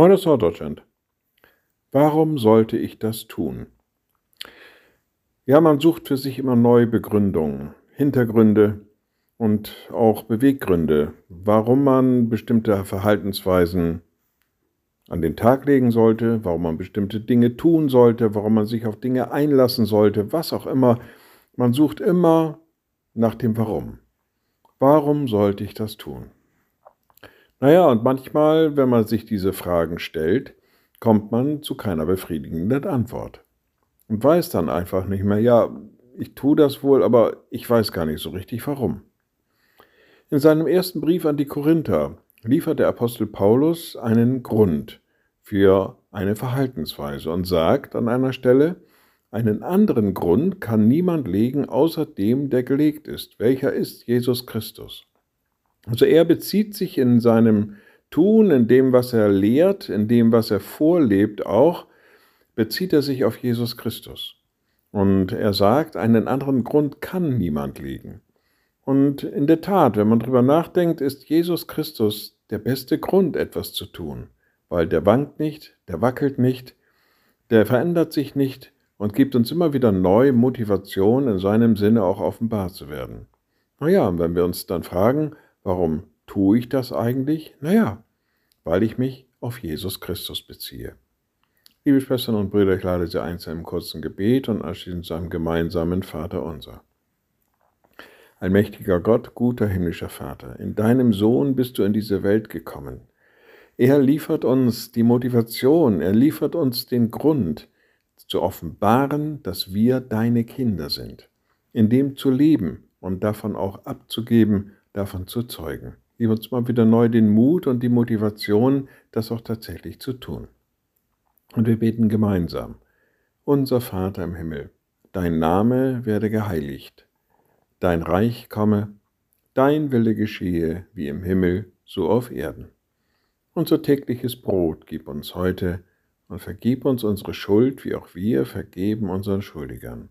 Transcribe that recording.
Moin aus Norddeutschland. Warum sollte ich das tun? Ja, man sucht für sich immer neue Begründungen, Hintergründe und auch Beweggründe, warum man bestimmte Verhaltensweisen an den Tag legen sollte, warum man bestimmte Dinge tun sollte, warum man sich auf Dinge einlassen sollte, was auch immer. Man sucht immer nach dem Warum. Warum sollte ich das tun? Naja, und manchmal, wenn man sich diese Fragen stellt, kommt man zu keiner befriedigenden Antwort. Und weiß dann einfach nicht mehr, ja, ich tue das wohl, aber ich weiß gar nicht so richtig warum. In seinem ersten Brief an die Korinther liefert der Apostel Paulus einen Grund für eine Verhaltensweise und sagt an einer Stelle, einen anderen Grund kann niemand legen außer dem, der gelegt ist. Welcher ist Jesus Christus? Also er bezieht sich in seinem Tun, in dem, was er lehrt, in dem, was er vorlebt, auch, bezieht er sich auf Jesus Christus. Und er sagt, einen anderen Grund kann niemand legen. Und in der Tat, wenn man darüber nachdenkt, ist Jesus Christus der beste Grund, etwas zu tun, weil der wankt nicht, der wackelt nicht, der verändert sich nicht und gibt uns immer wieder neue Motivation, in seinem Sinne auch offenbar zu werden. Naja, wenn wir uns dann fragen, Warum tue ich das eigentlich? Naja, weil ich mich auf Jesus Christus beziehe. Liebe Schwestern und Brüder, ich lade Sie ein zu einem kurzen Gebet und anschließend zu einem gemeinsamen Vater unser. Allmächtiger Gott, guter himmlischer Vater, in deinem Sohn bist du in diese Welt gekommen. Er liefert uns die Motivation, er liefert uns den Grund, zu offenbaren, dass wir deine Kinder sind, in dem zu leben und davon auch abzugeben, davon zu zeugen. Gib uns mal wieder neu den Mut und die Motivation, das auch tatsächlich zu tun. Und wir beten gemeinsam. Unser Vater im Himmel, dein Name werde geheiligt, dein Reich komme, dein Wille geschehe wie im Himmel, so auf Erden. Unser tägliches Brot gib uns heute und vergib uns unsere Schuld, wie auch wir vergeben unseren Schuldigern